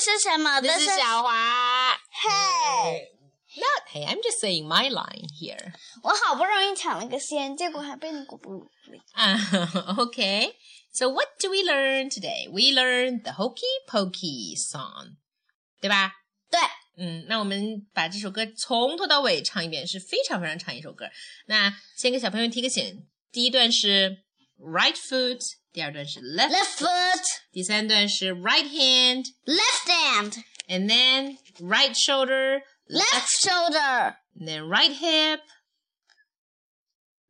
这是什么？这是小华。嘿，Not hey, I'm just saying my line here. 我好不容易抢了个先，结果还被你咕咕。Uh, okay. So what do we learn today? We learned the Hokey Pokey song. 对吧？对，嗯，那我们把这首歌从头到尾唱一遍，是非常非常长一首歌。那先给小朋友提个醒，第一段是 right foot，第二段是 left, left foot, 第三段是 right hand, left hand, and then right shoulder, left shoulder, and then right hip,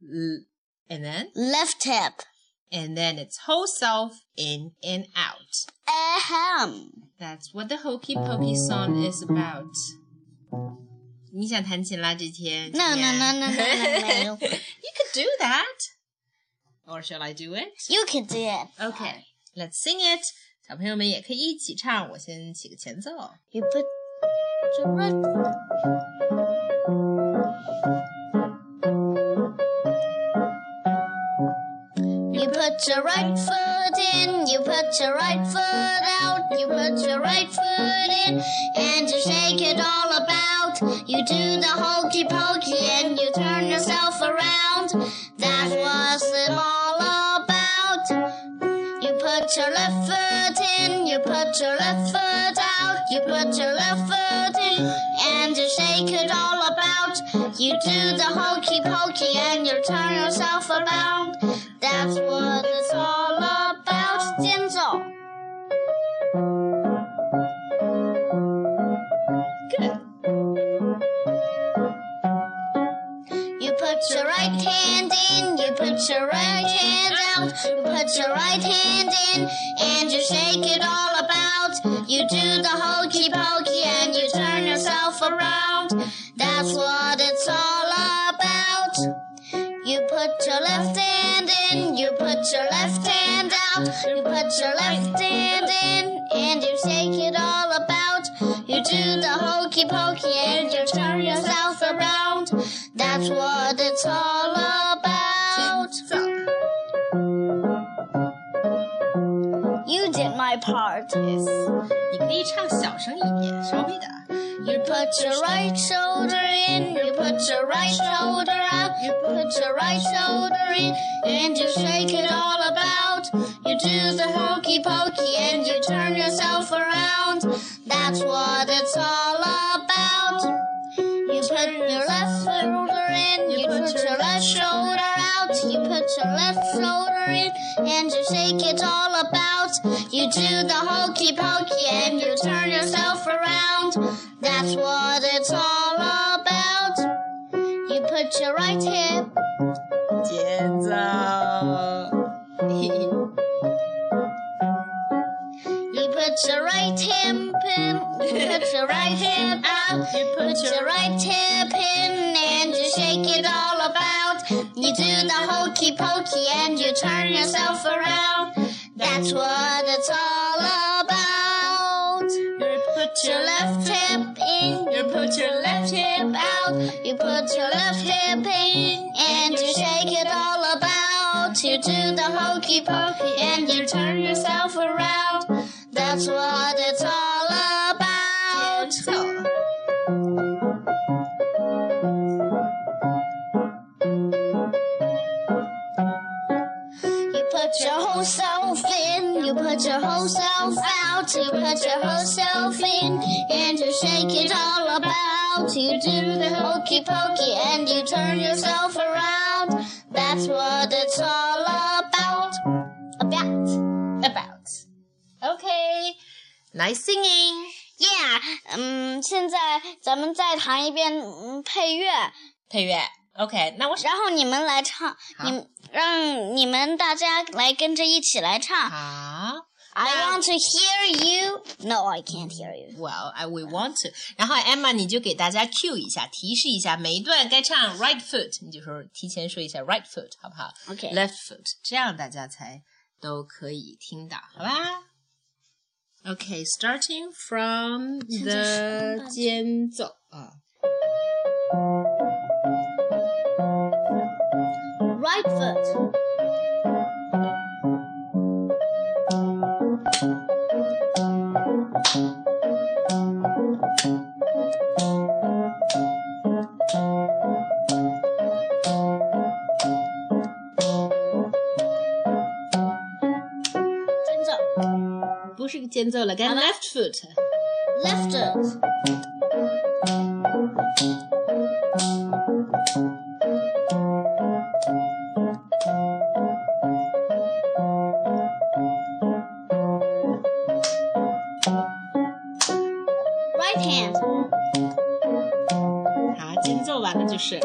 l- and then left hip. and then it's whole self in and out. Ahem. That's what the Hokey Pokey song is about. 你想弹琴啦？这天 No, no, no, no, no, no, no. You could do that. Or shall I do it? You can do it. Okay, let's sing it. 小朋友们也可以一起唱。我先起个前奏。 You put your right foot. You put your right foot in, you put your right foot out, you put your right foot in, and you shake it all about. You do the hokey pokey and you turn yourself around. Put your left foot in, you put your left foot out, you put your left foot in, and you shake it all about. You do the hokey pokey and you turn yourself around. That's what it's all about. 间奏。Good. You put your right hand put your right hand in, and you shake it all about. You do the hokey pokey and you turn yourself around. That's what it's all about. You put your left hand in, you put your left hand out, you put your left hand in, and you shake it all about. You do the hokey pokey and you turn yourself around. That's what it's all did my part. Yes. 你可以唱小声一点，稍微的。 You put your right shoulder in, you put your right shoulder out, you put your right shoulder in, and you shake it all about. You do the hokey pokey and you turn yourself around. That's what it's all about. You do the hokey pokey and you turn yourself around. That's what it's all about. You put your right hip, you put your right hip in, you put your right hip out, you put your right hip in, and you shake it all about. You do the hokey pokey and you turn yourself around. That's what it's all about. You put your left hip in, you put your left hip out, you put your left hip in, and you shake it all about. You do the hokey pokey and you turn yourself around. out, you put your whole self in, and you shake it all about. You do the hokey pokey and you turn yourself around. That's what it's all about. About. About. Okay. Nice singing. Yeah. 嗯，现在咱们再弹一遍嗯配乐，配乐。OK，那我然后你们来唱，你们让你们大家来跟着一起来唱。好。 I want to hear you. No, I can't hear you. Well, I we want to. 然后 Emma，你就给大家 cue 一下，提示一下，每一段该唱 right foot，你就说提前说一下 right foot，好不好 OK. Left foot，这样大家才都可以听到，好吧？Okay, starting from 现在是 the 间奏啊。 是个间奏了该 left foot left foot right hand 好间奏完了就是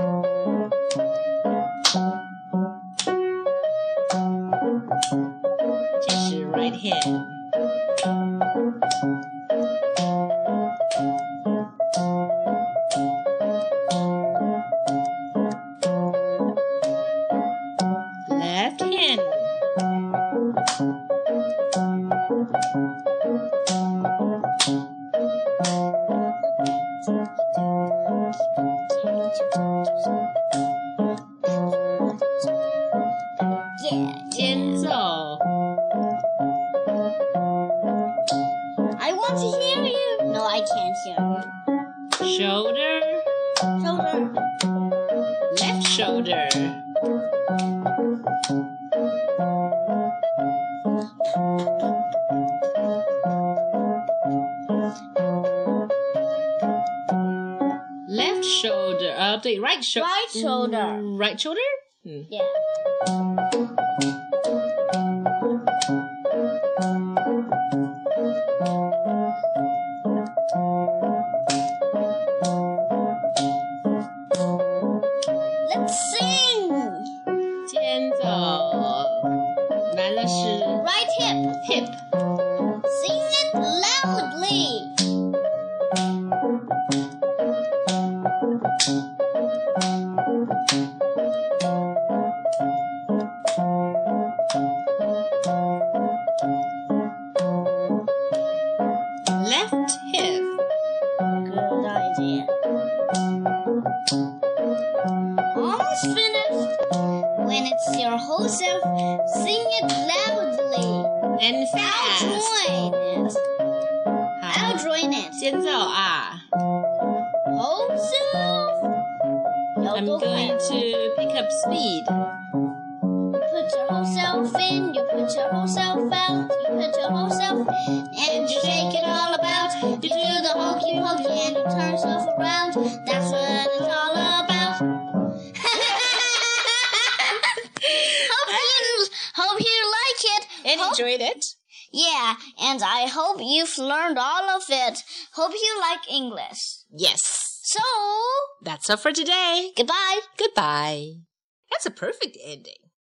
Left shoulder, uh, right shoulder. Mm, right shoulder. Right shoulder? Yeah. When it's your whole self, sing it loudly. And I'll fast. join it. 好 I'll，join it. 间奏啊。 Whole self. I'm going to pick up speed. You put your whole self in, you put your whole self out, you put your whole self and you shake it all about. You do the hokey pokey and you turn yourself around. That's what And Hope- enjoyed it. Yeah, and I hope you've learned all of it. Hope you like English. Yes. So, That's all for today. goodbye. Goodbye. That's a perfect ending.